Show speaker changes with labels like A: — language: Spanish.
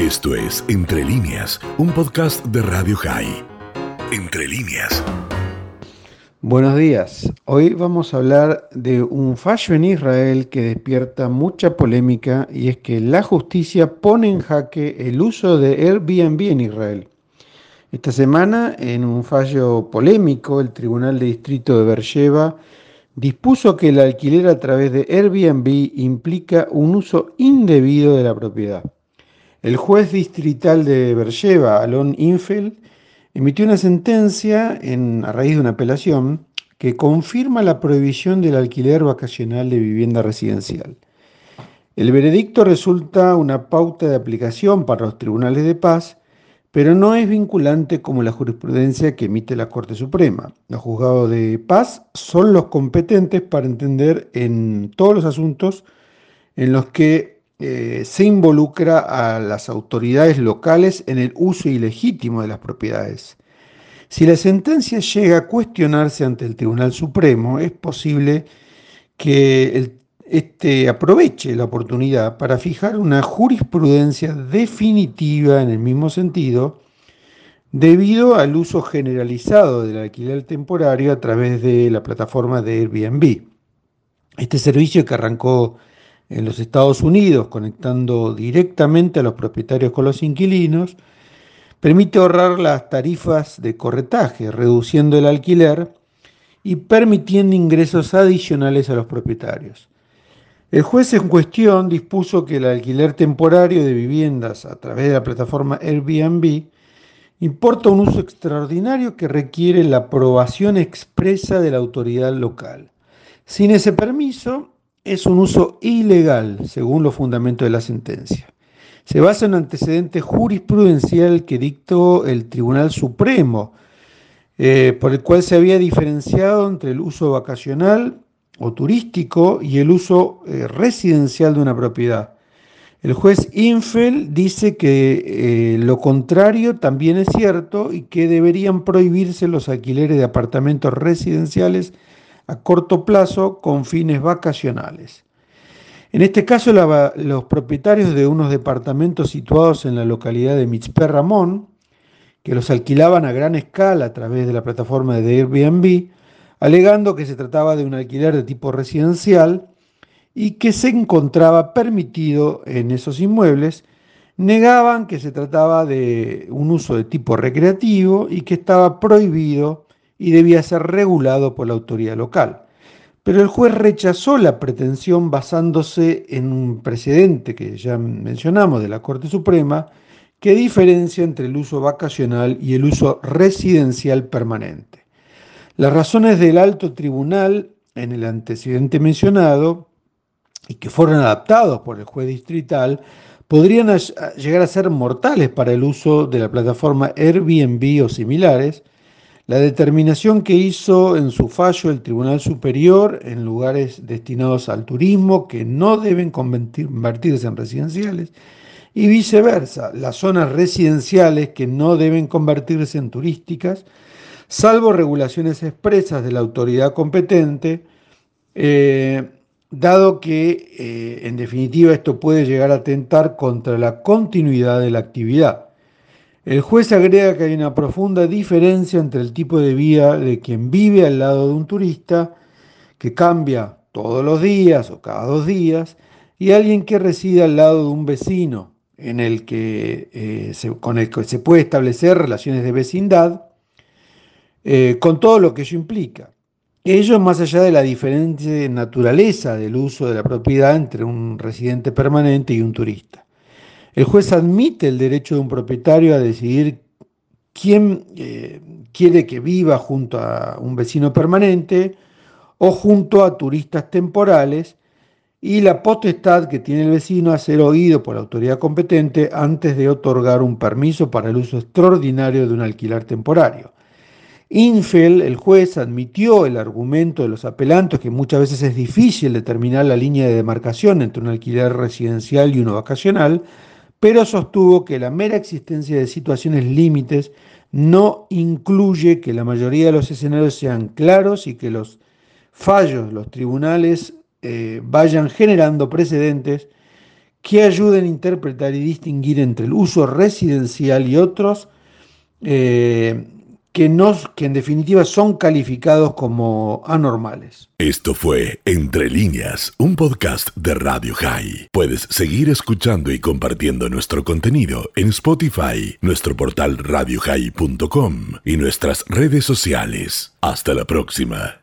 A: Esto es Entre líneas, un podcast de Radio High. Entre líneas.
B: Buenos días. Hoy vamos a hablar de un fallo en Israel que despierta mucha polémica y es que la justicia pone en jaque el uso de Airbnb en Israel. Esta semana, en un fallo polémico, el Tribunal de Distrito de Beersheba dispuso que el alquiler a través de Airbnb implica un uso indebido de la propiedad. El juez distrital de Beersheba, Alon Infeld, emitió una sentencia en, a raíz de una apelación que confirma la prohibición del alquiler vacacional de vivienda residencial. El veredicto resulta una pauta de aplicación para los tribunales de paz, pero no es vinculante como la jurisprudencia que emite la Corte Suprema. Los juzgados de paz son los competentes para entender en todos los asuntos en los que eh, se involucra a las autoridades locales en el uso ilegítimo de las propiedades. Si la sentencia llega a cuestionarse ante el Tribunal Supremo, es posible que este aproveche la oportunidad para fijar una jurisprudencia definitiva en el mismo sentido, debido al uso generalizado del alquiler temporario a través de la plataforma de Airbnb. Este servicio que arrancó en los Estados Unidos, conectando directamente a los propietarios con los inquilinos, permite ahorrar las tarifas de corretaje, reduciendo el alquiler y permitiendo ingresos adicionales a los propietarios. El juez en cuestión dispuso que el alquiler temporario de viviendas a través de la plataforma Airbnb importa un uso extraordinario que requiere la aprobación expresa de la autoridad local. Sin ese permiso, es un uso ilegal, según los fundamentos de la sentencia. Se basa en un antecedente jurisprudencial que dictó el Tribunal Supremo, eh, por el cual se había diferenciado entre el uso vacacional o turístico y el uso eh, residencial de una propiedad. El juez Infel dice que eh, lo contrario también es cierto y que deberían prohibirse los alquileres de apartamentos residenciales a corto plazo con fines vacacionales. En este caso, los propietarios de unos departamentos situados en la localidad de Mitzpe Ramón, que los alquilaban a gran escala a través de la plataforma de Airbnb, alegando que se trataba de un alquiler de tipo residencial y que se encontraba permitido en esos inmuebles, negaban que se trataba de un uso de tipo recreativo y que estaba prohibido y debía ser regulado por la autoridad local. Pero el juez rechazó la pretensión basándose en un precedente que ya mencionamos de la Corte Suprema, que diferencia entre el uso vacacional y el uso residencial permanente. Las razones del alto tribunal en el antecedente mencionado y que fueron adaptados por el juez distrital podrían llegar a ser mortales para el uso de la plataforma Airbnb o similares, la determinación que hizo en su fallo el Tribunal Superior en lugares destinados al turismo que no deben convertirse en residenciales y viceversa, las zonas residenciales que no deben convertirse en turísticas, salvo regulaciones expresas de la autoridad competente, eh, dado que eh, en definitiva esto puede llegar a atentar contra la continuidad de la actividad. El juez agrega que hay una profunda diferencia entre el tipo de vida de quien vive al lado de un turista, que cambia todos los días o cada dos días, y alguien que reside al lado de un vecino, en el que, eh, con el que se puede establecer relaciones de vecindad, eh, con todo lo que ello implica. Ello más allá de la diferente naturaleza del uso de la propiedad entre un residente permanente y un turista. El juez admite el derecho de un propietario a decidir quién eh, quiere que viva junto a un vecino permanente o junto a turistas temporales y la potestad que tiene el vecino a ser oído por la autoridad competente antes de otorgar un permiso para el uso extraordinario de un alquiler temporario. Infel, el juez, admitió el argumento de los apelantes que muchas veces es difícil determinar la línea de demarcación entre un alquiler residencial y uno vacacional, pero sostuvo que la mera existencia de situaciones límites no incluye que la mayoría de los escenarios sean claros y que los fallos, los tribunales, eh, vayan generando precedentes que ayuden a interpretar y distinguir entre el uso residencial y otros eh, que, que en definitiva son calificados como anormales.
A: Esto fue Entre líneas, un podcast de Radio High. Puedes seguir escuchando y compartiendo nuestro contenido en Spotify, nuestro portal radiohigh.com y nuestras redes sociales. Hasta la próxima.